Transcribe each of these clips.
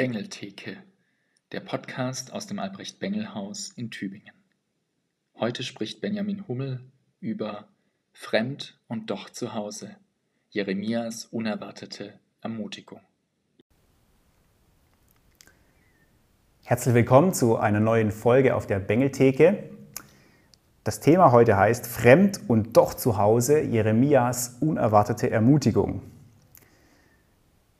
Bengeltheke, der Podcast aus dem Albrecht-Bengel-Haus in Tübingen. Heute spricht Benjamin Hummel über Fremd und doch zu Hause, Jeremias unerwartete Ermutigung. Herzlich willkommen zu einer neuen Folge auf der Bengeltheke. Das Thema heute heißt Fremd und doch zu Hause, Jeremias unerwartete Ermutigung.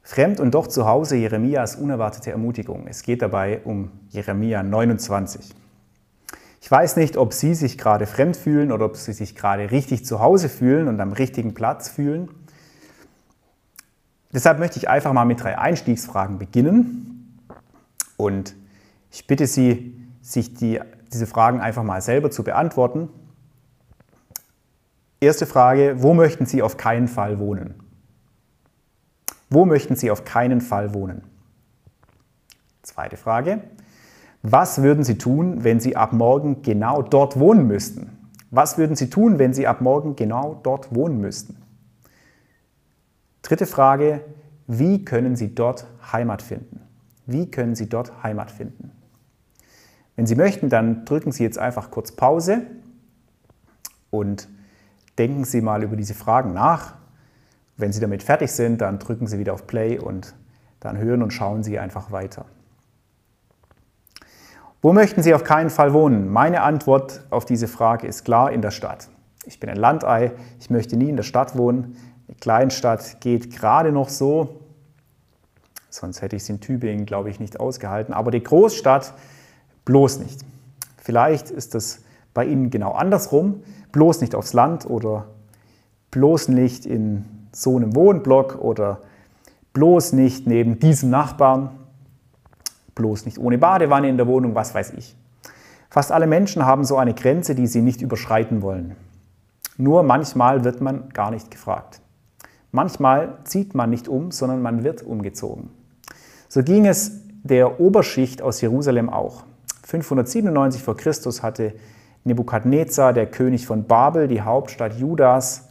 Fremd und doch zu Hause Jeremias unerwartete Ermutigung. Es geht dabei um Jeremia 29. Ich weiß nicht, ob Sie sich gerade fremd fühlen oder ob Sie sich gerade richtig zu Hause fühlen und am richtigen Platz fühlen. Deshalb möchte ich einfach mal mit drei Einstiegsfragen beginnen. Und ich bitte Sie, sich die, diese Fragen einfach mal selber zu beantworten. Erste Frage, wo möchten Sie auf keinen Fall wohnen? Wo möchten Sie auf keinen Fall wohnen? Zweite Frage. Was würden Sie tun, wenn Sie ab morgen genau dort wohnen müssten? Was würden Sie tun, wenn Sie ab morgen genau dort wohnen müssten? Dritte Frage. Wie können Sie dort Heimat finden? Wie können Sie dort Heimat finden? Wenn Sie möchten, dann drücken Sie jetzt einfach kurz Pause und denken Sie mal über diese Fragen nach wenn Sie damit fertig sind, dann drücken Sie wieder auf Play und dann hören und schauen Sie einfach weiter. Wo möchten Sie auf keinen Fall wohnen? Meine Antwort auf diese Frage ist klar in der Stadt. Ich bin ein Landei, ich möchte nie in der Stadt wohnen. Eine Kleinstadt geht gerade noch so, sonst hätte ich es in Tübingen, glaube ich, nicht ausgehalten. Aber die Großstadt bloß nicht. Vielleicht ist das bei Ihnen genau andersrum, bloß nicht aufs Land oder bloß nicht in so einem Wohnblock oder bloß nicht neben diesem Nachbarn, bloß nicht ohne Badewanne in der Wohnung, was weiß ich. Fast alle Menschen haben so eine Grenze, die sie nicht überschreiten wollen. Nur manchmal wird man gar nicht gefragt. Manchmal zieht man nicht um, sondern man wird umgezogen. So ging es der Oberschicht aus Jerusalem auch. 597 vor Christus hatte Nebukadnezar, der König von Babel, die Hauptstadt Judas,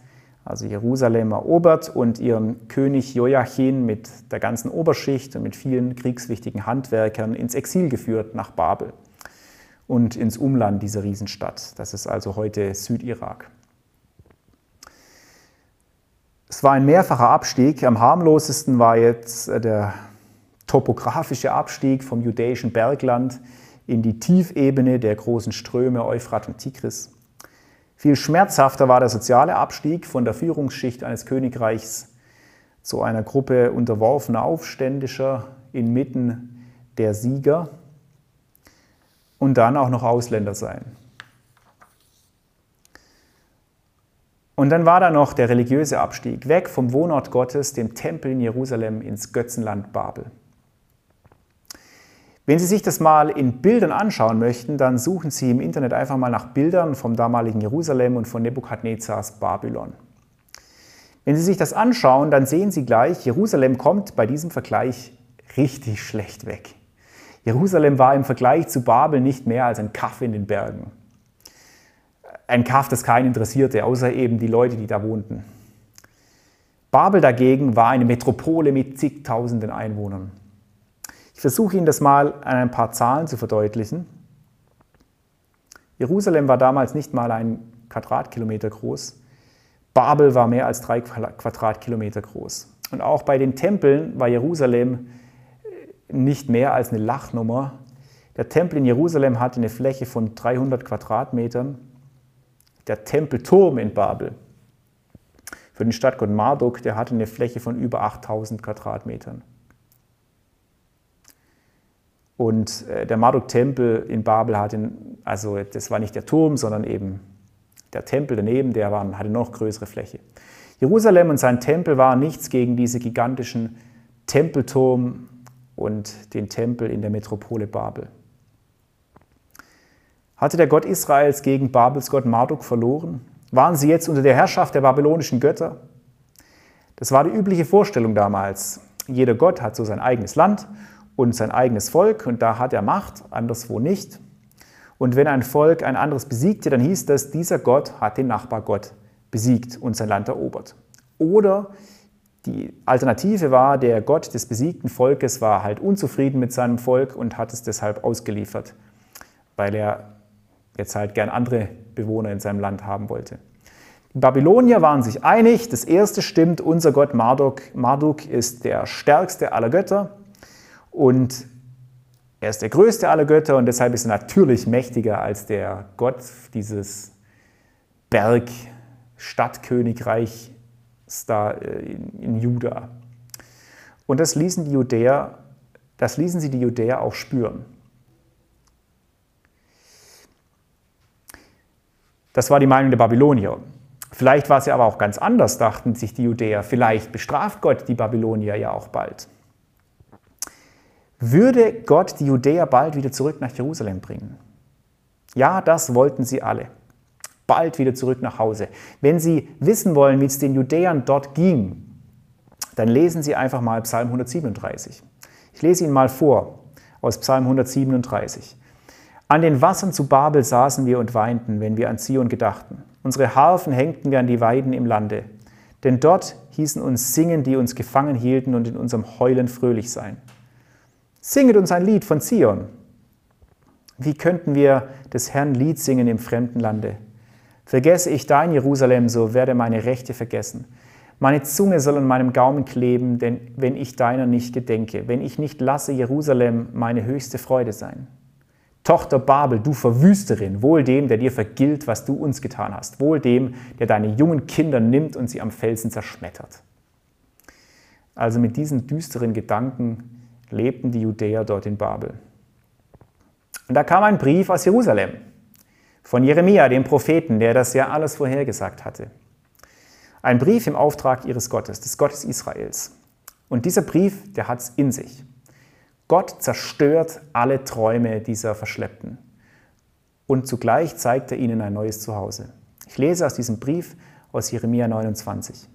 also Jerusalem erobert und ihren König Joachim mit der ganzen Oberschicht und mit vielen kriegswichtigen Handwerkern ins Exil geführt nach Babel und ins Umland dieser Riesenstadt. Das ist also heute Südirak. Es war ein mehrfacher Abstieg. Am harmlosesten war jetzt äh, der topografische Abstieg vom judäischen Bergland in die Tiefebene der großen Ströme Euphrat und Tigris. Viel schmerzhafter war der soziale Abstieg von der Führungsschicht eines Königreichs zu einer Gruppe unterworfener Aufständischer inmitten der Sieger und dann auch noch Ausländer sein. Und dann war da noch der religiöse Abstieg, weg vom Wohnort Gottes, dem Tempel in Jerusalem, ins Götzenland Babel. Wenn Sie sich das mal in Bildern anschauen möchten, dann suchen Sie im Internet einfach mal nach Bildern vom damaligen Jerusalem und von Nebukadnezars Babylon. Wenn Sie sich das anschauen, dann sehen Sie gleich, Jerusalem kommt bei diesem Vergleich richtig schlecht weg. Jerusalem war im Vergleich zu Babel nicht mehr als ein Kaff in den Bergen. Ein Kaff, das keinen interessierte, außer eben die Leute, die da wohnten. Babel dagegen war eine Metropole mit zigtausenden Einwohnern. Ich versuche Ihnen das mal an ein paar Zahlen zu verdeutlichen. Jerusalem war damals nicht mal ein Quadratkilometer groß. Babel war mehr als drei Quadratkilometer groß. Und auch bei den Tempeln war Jerusalem äh, nicht mehr als eine Lachnummer. Der Tempel in Jerusalem hatte eine Fläche von 300 Quadratmetern. Der Tempelturm in Babel für den Stadtgott Marduk, der hatte eine Fläche von über 8000 Quadratmetern. Und äh, der Marduk-Tempel in Babel hatte, also das war nicht der Turm, sondern eben der Tempel daneben, der war, hatte noch größere Fläche. Jerusalem und sein Tempel waren nichts gegen diese gigantischen Tempelturm und den Tempel in der Metropole Babel. Hatte der Gott Israels gegen Babels Gott Marduk verloren? Waren sie jetzt unter der Herrschaft der babylonischen Götter? Das war die übliche Vorstellung damals. Jeder Gott hat so sein eigenes Land und sein eigenes Volk und da hat er Macht, anderswo nicht. Und wenn ein Volk ein anderes besiegte, dann hieß das, dieser Gott hat den Nachbargott besiegt und sein Land erobert. Oder Die Alternative war, der Gott des besiegten Volkes war halt unzufrieden mit seinem Volk und hat es deshalb ausgeliefert, weil er jetzt halt gern andere Bewohner in seinem Land haben wollte. Die Babylonier waren sich einig, das erste stimmt, unser Gott Marduk, Marduk ist der stärkste aller Götter und er ist der größte aller Götter und deshalb ist er natürlich mächtiger als der Gott dieses Berg-Stadtkönigreich da äh, in, Juda. Und das ließen die Judäer, das ließen sie die Judäer auch spüren. Das war die Meinung der Babylonier. Vielleicht war sie aber auch ganz anders, dachten sich die Judäer. Vielleicht bestraft Gott die Babylonier ja auch bald. Würde Gott die Judäer bald wieder zurück nach Jerusalem bringen? Ja, das wollten sie alle bald wieder zurück nach Hause. Wenn Sie wissen wollen, wie es den Judäern dort ging, dann lesen Sie einfach mal Psalm 137. Ich lese Ihnen mal vor aus Psalm 137. An den Wassern zu Babel saßen wir und weinten, wenn wir an Zion gedachten. Unsere Harfen hängten wir an die Weiden im Lande. Denn dort hießen uns singen, die uns gefangen hielten und in unserem Heulen fröhlich sein. Singet uns ein Lied von Zion. Wie könnten wir des Herrn Lied singen im fremden Lande? Vergesse ich dein Jerusalem, so werde meine Rechte vergessen. Meine Zunge soll an meinem Gaumen kleben, denn wenn ich deiner nicht gedenke, wenn ich nicht lasse Jerusalem meine höchste Freude sein. Tochter Babel, du Verwüsterin, wohl dem, der dir vergilt, was du uns getan hast, wohl dem, der deine jungen Kinder nimmt und sie am Felsen zerschmettert. Also mit diesen düsteren Gedanken lebten die Judäer dort in Babel. Und da kam ein Brief aus Jerusalem von Jeremia, dem Propheten, der das ja alles vorhergesagt hatte. Ein Brief im Auftrag ihres Gottes, des Gottes Israels. Und dieser Brief, der hat es in sich. Gott zerstört alle Träume dieser Verschleppten. Und zugleich zeigt er ihnen ein neues Zuhause. Ich lese aus diesem Brief aus Jeremia 29.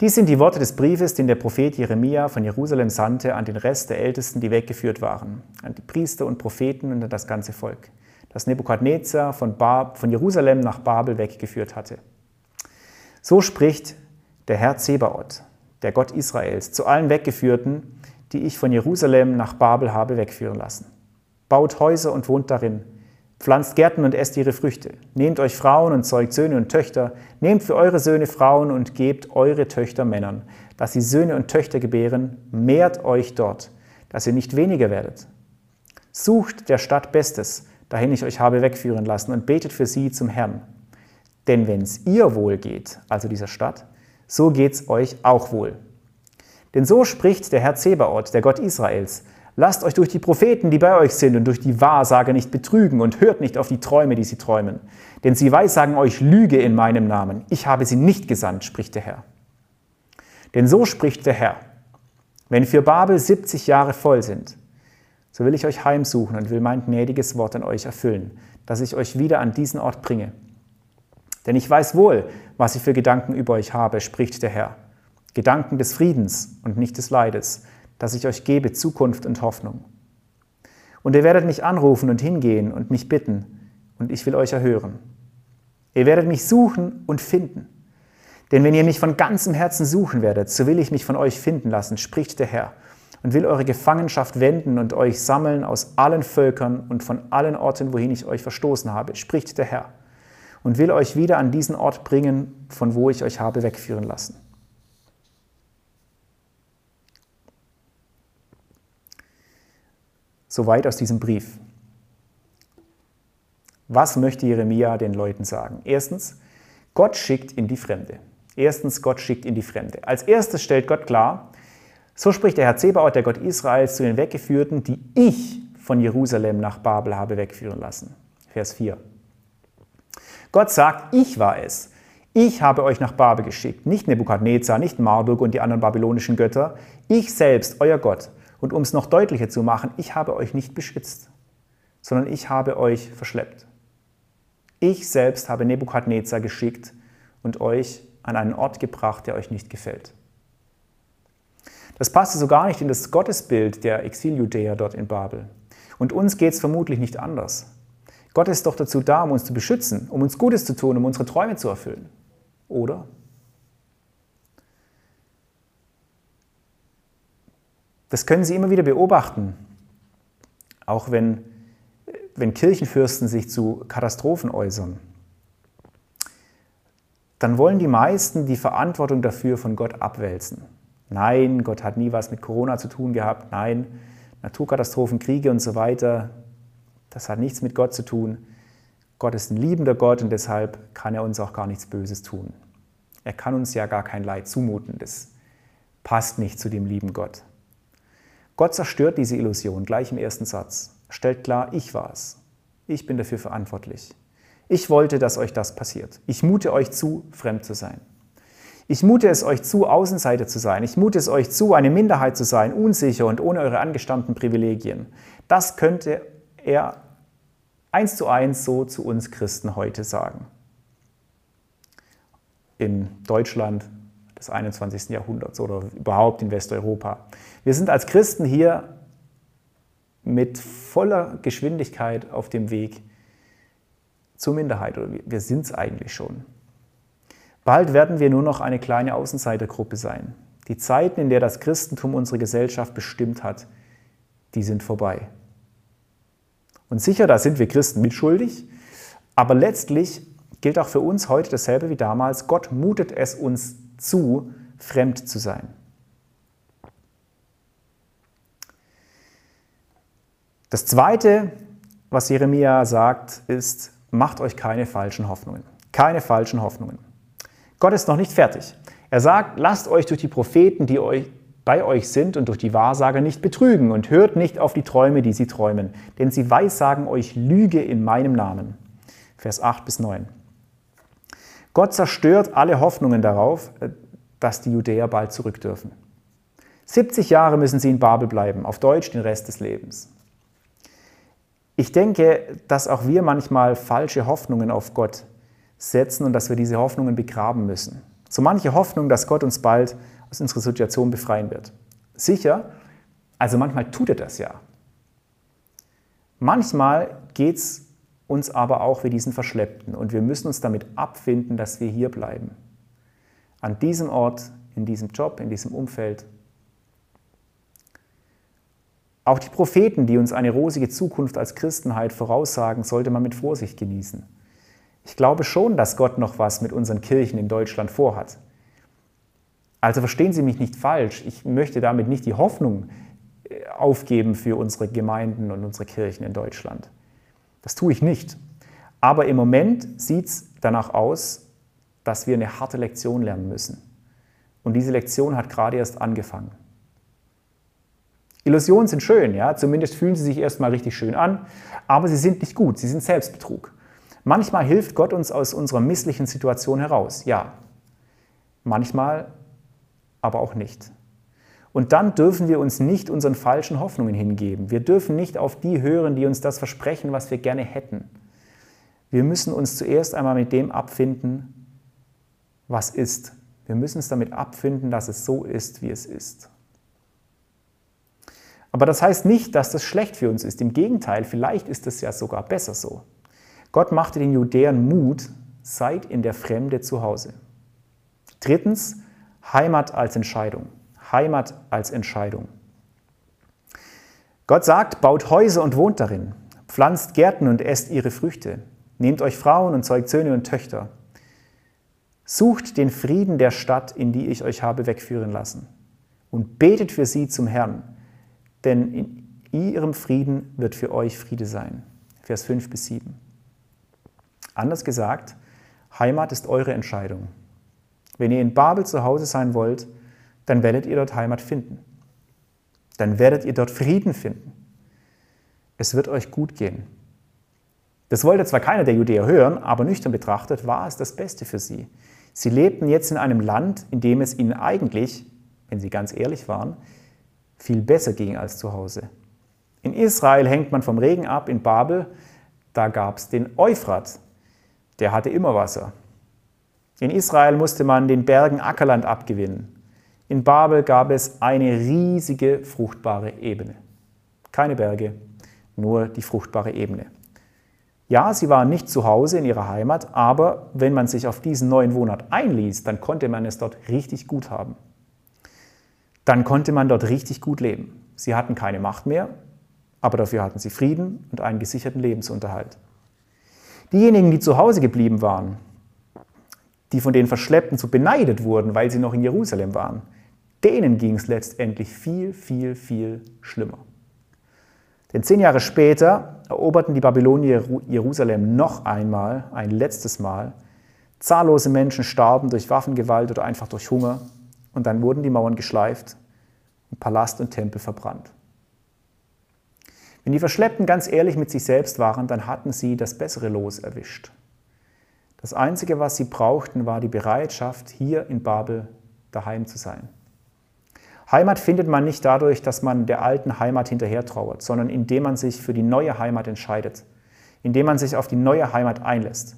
Dies sind die Worte des Briefes, den der Prophet Jeremia von Jerusalem sandte an den Rest der Ältesten, die weggeführt waren, an die Priester und Propheten und an das ganze Volk das Nebukadnezar von, von Jerusalem nach Babel weggeführt hatte. So spricht der Herr Zebaoth, der Gott Israels, zu allen Weggeführten, die ich von Jerusalem nach Babel habe wegführen lassen. Baut Häuser und wohnt darin, pflanzt Gärten und esst ihre Früchte. Nehmt euch Frauen und zeugt Söhne und Töchter, nehmt für eure Söhne Frauen und gebt eure Töchter Männern, dass sie Söhne und Töchter gebären, mehrt euch dort, dass ihr nicht weniger werdet. Sucht der Stadt Bestes, dahin ich euch habe wegführen lassen, und betet für sie zum Herrn. Denn wenn es ihr wohl geht, also dieser Stadt, so geht es euch auch wohl. Denn so spricht der Herr Zebaoth, der Gott Israels, Lasst euch durch die Propheten, die bei euch sind, und durch die Wahrsager nicht betrügen und hört nicht auf die Träume, die sie träumen. Denn sie weissagen euch Lüge in meinem Namen. Ich habe sie nicht gesandt, spricht der Herr. Denn so spricht der Herr. Wenn für Babel 70 Jahre voll sind, so will ich euch heimsuchen und will mein gnädiges Wort an euch erfüllen, dass ich euch wieder an diesen Ort bringe. Denn ich weiß wohl, was ich für Gedanken über euch habe, spricht der Herr. Gedanken des Friedens und nicht des Leides, dass ich euch gebe Zukunft und Hoffnung. Und ihr werdet mich anrufen und hingehen und mich bitten, und ich will euch erhören. Ihr werdet mich suchen und finden. Denn wenn ihr mich von ganzem Herzen suchen werdet, so will ich mich von euch finden lassen, spricht der Herr und will eure Gefangenschaft wenden und euch sammeln aus allen Völkern und von allen Orten, wohin ich euch verstoßen habe, spricht der Herr, und will euch wieder an diesen Ort bringen, von wo ich euch habe wegführen lassen. Soweit aus diesem Brief. Was möchte Jeremia den Leuten sagen? Erstens, Gott schickt in die Fremde. Erstens, Gott schickt in die Fremde. Als erstes stellt Gott klar, so spricht der Herr Zebaoth, der Gott Israels, zu den Weggeführten, die ich von Jerusalem nach Babel habe wegführen lassen. Vers 4. Gott sagt, ich war es. Ich habe euch nach Babel geschickt, nicht Nebukadnezar, nicht Marduk und die anderen babylonischen Götter, ich selbst, euer Gott. Und um es noch deutlicher zu machen, ich habe euch nicht beschützt, sondern ich habe euch verschleppt. Ich selbst habe Nebukadnezar geschickt und euch an einen Ort gebracht, der euch nicht gefällt. Das passte so gar nicht in das Gottesbild der Exiljudäer dort in Babel. Und uns geht es vermutlich nicht anders. Gott ist doch dazu da, um uns zu beschützen, um uns Gutes zu tun, um unsere Träume zu erfüllen. Oder? Das können Sie immer wieder beobachten, auch wenn, wenn Kirchenfürsten sich zu Katastrophen äußern. Dann wollen die meisten die Verantwortung dafür von Gott abwälzen. Nein, Gott hat nie was mit Corona zu tun gehabt. Nein, Naturkatastrophen, Kriege und so weiter, das hat nichts mit Gott zu tun. Gott ist ein liebender Gott und deshalb kann er uns auch gar nichts Böses tun. Er kann uns ja gar kein Leid zumuten. Das passt nicht zu dem lieben Gott. Gott zerstört diese Illusion gleich im ersten Satz. Stellt klar, ich war es. Ich bin dafür verantwortlich. Ich wollte, dass euch das passiert. Ich mute euch zu, fremd zu sein. Ich mute es euch zu, Außenseiter zu sein. Ich mute es euch zu, eine Minderheit zu sein, unsicher und ohne eure angestammten Privilegien. Das könnte er eins zu eins so zu uns Christen heute sagen. In Deutschland des 21. Jahrhunderts oder überhaupt in Westeuropa. Wir sind als Christen hier mit voller Geschwindigkeit auf dem Weg zur Minderheit, oder wir sind es eigentlich schon. Bald werden wir nur noch eine kleine Außenseitergruppe sein. Die Zeiten, in der das Christentum unsere Gesellschaft bestimmt hat, die sind vorbei. Und sicher, da sind wir Christen mitschuldig, aber letztlich gilt auch für uns heute dasselbe wie damals. Gott mutet es uns zu, fremd zu sein. Das Zweite, was Jeremia sagt, ist, macht euch keine falschen Hoffnungen. Keine falschen Hoffnungen. Gott ist noch nicht fertig. Er sagt, lasst euch durch die Propheten, die euch bei euch sind und durch die Wahrsager nicht betrügen und hört nicht auf die Träume, die sie träumen, denn sie weissagen euch Lüge in meinem Namen. Vers 8 bis 9. Gott zerstört alle Hoffnungen darauf, äh, dass die Judäer bald zurück dürfen. 70 Jahre müssen sie in Babel bleiben, auf Deutsch den Rest des Lebens. Ich denke, dass auch wir manchmal falsche Hoffnungen auf Gott setzen und dass wir diese Hoffnungen begraben müssen. So manche Hoffnung, dass Gott uns bald aus unserer Situation befreien wird. Sicher, also manchmal tut er das ja. Manchmal geht es uns aber auch wie diesen Verschleppten und wir müssen uns damit abfinden, dass wir hier bleiben. An diesem Ort, in diesem Job, in diesem Umfeld. Auch die Propheten, die uns eine rosige Zukunft als Christenheit voraussagen, sollte man mit Vorsicht genießen. Ich glaube schon, dass Gott noch was mit unseren Kirchen in Deutschland vorhat. Also verstehen Sie mich nicht falsch, ich möchte damit nicht die Hoffnung äh, aufgeben für unsere Gemeinden und unsere Kirchen in Deutschland. Das tue ich nicht. Aber im Moment sieht es danach aus, dass wir eine harte Lektion lernen müssen. Und diese Lektion hat gerade erst angefangen. Illusionen sind schön, ja, zumindest fühlen sie sich erstmal richtig schön an, aber sie sind nicht gut, sie sind Selbstbetrug. Manchmal hilft Gott uns aus unserer misslichen Situation heraus, ja. Manchmal aber auch nicht. Und dann dürfen wir uns nicht unseren falschen Hoffnungen hingeben. Wir dürfen nicht auf die hören, die uns das versprechen, was wir gerne hätten. Wir müssen uns zuerst einmal mit dem abfinden, was ist. Wir müssen es damit abfinden, dass es so ist, wie es ist. Aber das heißt nicht, dass das schlecht für uns ist. Im Gegenteil, vielleicht ist es ja sogar besser so. Gott machte den Judäern Mut, seid in der Fremde zu Hause. Drittens, Heimat als Entscheidung. Heimat als Entscheidung. Gott sagt, baut Häuser und wohnt darin, pflanzt Gärten und esst ihre Früchte, nehmt euch Frauen und zeugt Söhne und Töchter. Sucht den Frieden der Stadt, in die ich euch habe wegführen lassen, und betet für sie zum Herrn, denn in ihrem Frieden wird für euch Friede sein. Vers 5 bis 7. Anders gesagt, Heimat ist eure Entscheidung. Wenn ihr in Babel zu Hause sein wollt, dann werdet ihr dort Heimat finden. Dann werdet ihr dort Frieden finden. Es wird euch gut gehen. Das wollte zwar keiner der Judäer hören, aber nüchtern betrachtet war es das Beste für sie. Sie lebten jetzt in einem Land, in dem es ihnen eigentlich, wenn sie ganz ehrlich waren, viel besser ging als zu Hause. In Israel hängt man vom Regen ab, in Babel, da gab es den Euphrat, der hatte immer Wasser. In Israel musste man den Bergen Ackerland abgewinnen. In Babel gab es eine riesige fruchtbare Ebene. Keine Berge, nur die fruchtbare Ebene. Ja, sie waren nicht zu Hause in ihrer Heimat, aber wenn man sich auf diesen neuen Wohnort einließ, dann konnte man es dort richtig gut haben. dann konnte man dort richtig gut leben. Sie hatten keine Macht mehr, aber dafür hatten sie Frieden und einen gesicherten Lebensunterhalt. Diejenigen, die zu Hause geblieben waren, die von den Verschleppten so beneidet wurden, weil sie noch in Jerusalem waren, denen ging es letztendlich viel, viel, viel schlimmer. Denn zehn Jahre später eroberten die Babylonier Jerusalem noch einmal, ein letztes Mal. Zahllose Menschen starben durch Waffengewalt oder einfach durch Hunger. Und dann wurden die Mauern geschleift und Palast und Tempel verbrannt. Wenn die Verschleppten ganz ehrlich mit sich selbst waren, dann hatten sie das bessere Los erwischt. Das Einzige, was sie brauchten, war die Bereitschaft, hier in Babel daheim zu sein. Heimat findet man nicht dadurch, dass man der alten Heimat hinterher trauert, sondern indem man sich für die neue Heimat entscheidet, indem man sich auf die neue Heimat einlässt.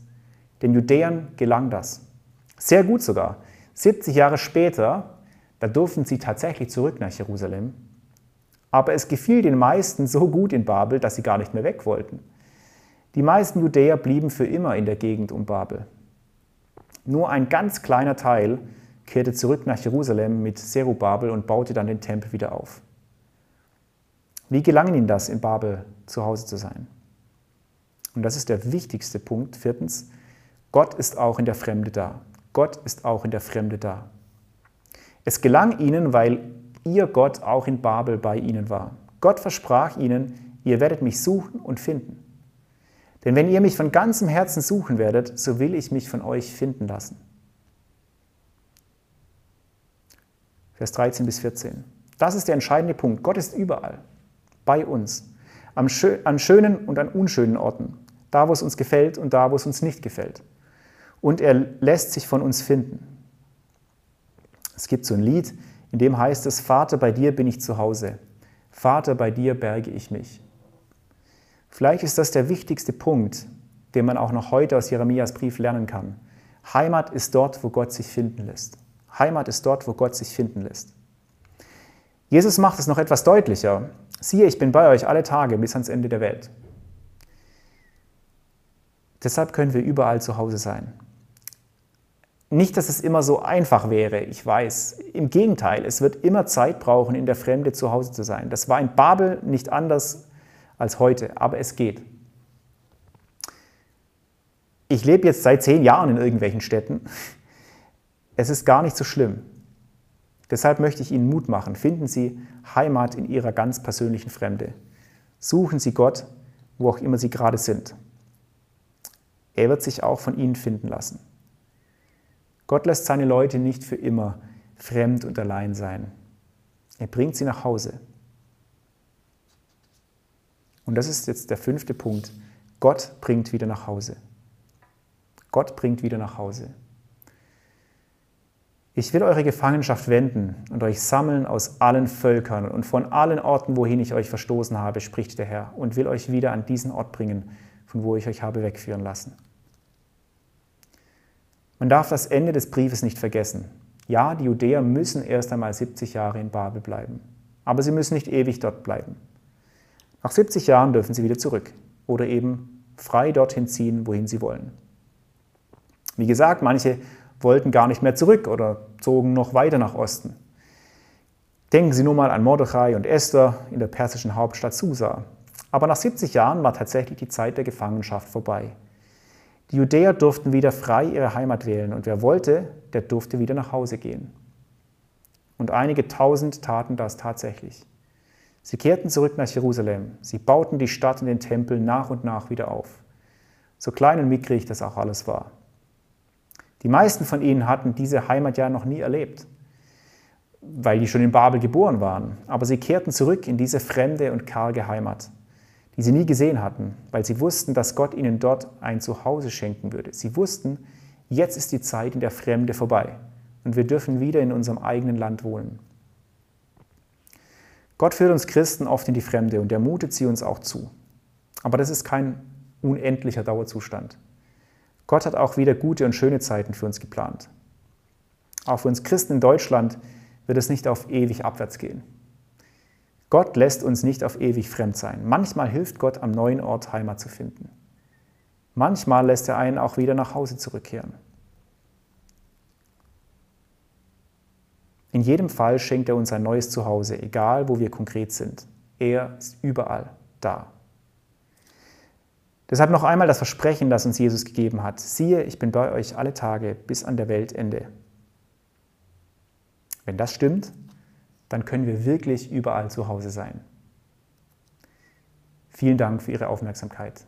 Den Judäern gelang das. Sehr gut sogar. 70 Jahre später, da durften sie tatsächlich zurück nach Jerusalem. Aber es gefiel den meisten so gut in Babel, dass sie gar nicht mehr weg wollten. Die meisten Judäer blieben für immer in der Gegend um Babel. Nur ein ganz kleiner Teil kehrte zurück nach Jerusalem mit Zerubabel und baute dann den Tempel wieder auf. Wie gelang ihnen das, in Babel zu Hause zu sein? Und das ist der wichtigste Punkt. Viertens, Gott ist auch in der Fremde da. Gott ist auch in der Fremde da. Es gelang ihnen, weil ihr Gott auch in Babel bei ihnen war. Gott versprach ihnen, ihr werdet mich suchen und finden. Denn wenn ihr mich von ganzem Herzen suchen werdet, so will ich mich von euch finden lassen. Vers 13 bis 14. Das ist der entscheidende Punkt. Gott ist überall, bei uns, an schönen und an unschönen Orten, da wo es uns gefällt und da wo es uns nicht gefällt. Und er lässt sich von uns finden. Es gibt so ein Lied, in dem heißt es, Vater, bei dir bin ich zu Hause. Vater, bei dir berge ich mich. Vielleicht ist das der wichtigste Punkt, den man auch noch heute aus Jeremias Brief lernen kann. Heimat ist dort, wo Gott sich finden lässt. Heimat ist dort, wo Gott sich finden lässt. Jesus macht es noch etwas deutlicher. Siehe, ich bin bei euch alle Tage bis ans Ende der Welt. Deshalb können wir überall zu Hause sein. Nicht, dass es immer so einfach wäre, ich weiß. Im Gegenteil, es wird immer Zeit brauchen, in der Fremde zu Hause zu sein. Das war in Babel nicht anders als heute, aber es geht. Ich lebe jetzt seit zehn Jahren in irgendwelchen Städten es ist gar nicht so schlimm. Deshalb möchte ich Ihnen Mut machen. Finden Sie Heimat in Ihrer ganz persönlichen Fremde. Suchen Sie Gott, wo auch immer Sie gerade sind. Er wird sich auch von Ihnen finden lassen. Gott lässt seine Leute nicht für immer fremd und allein sein. Er bringt sie nach Hause. Und das ist jetzt der fünfte Punkt. Gott bringt wieder nach Hause. Gott bringt wieder nach Hause. Ich will eure Gefangenschaft wenden und euch sammeln aus allen Völkern und von allen Orten, wohin ich euch verstoßen habe, spricht der Herr, und will euch wieder an diesen Ort bringen, von wo ich euch habe wegführen lassen. Man darf das Ende des Briefes nicht vergessen. Ja, die Judäer müssen erst einmal 70 Jahre in Babel bleiben, aber sie müssen nicht ewig dort bleiben. Nach 70 Jahren dürfen sie wieder zurück oder eben frei dorthin ziehen, wohin sie wollen. Wie gesagt, manche wollten gar nicht mehr zurück oder zogen noch weiter nach Osten. Denken Sie nur mal an Mordechai und Esther in der persischen Hauptstadt Susa. Aber nach 70 Jahren war tatsächlich die Zeit der Gefangenschaft vorbei. Die Judäer durften wieder frei ihre Heimat wählen und wer wollte, der durfte wieder nach Hause gehen. Und einige tausend taten das tatsächlich. Sie kehrten zurück nach Jerusalem. Sie bauten die Stadt und den Tempel nach und nach wieder auf. So klein und mickrig das auch alles war. Die meisten von ihnen hatten diese Heimat ja noch nie erlebt, weil die schon in Babel geboren waren. Aber sie kehrten zurück in diese fremde und karge Heimat, die sie nie gesehen hatten, weil sie wussten, dass Gott ihnen dort ein Zuhause schenken würde. Sie wussten, jetzt ist die Zeit in der Fremde vorbei und wir dürfen wieder in unserem eigenen Land wohnen. Gott führt uns Christen oft in die Fremde und er mutet sie uns auch zu. Aber das ist kein unendlicher Dauerzustand. Gott hat auch wieder gute und schöne Zeiten für uns geplant. Auch für uns Christen in Deutschland wird es nicht auf ewig abwärts gehen. Gott lässt uns nicht auf ewig fremd sein. Manchmal hilft Gott, am neuen Ort Heimat zu finden. Manchmal lässt er einen auch wieder nach Hause zurückkehren. In jedem Fall schenkt er uns ein neues Zuhause, egal wo wir konkret sind. Er ist überall da. Deshalb noch einmal das Versprechen, das uns Jesus gegeben hat. Siehe, ich bin bei euch alle Tage bis an der Weltende. Wenn das stimmt, dann können wir wirklich überall zu Hause sein. Vielen Dank für Ihre Aufmerksamkeit.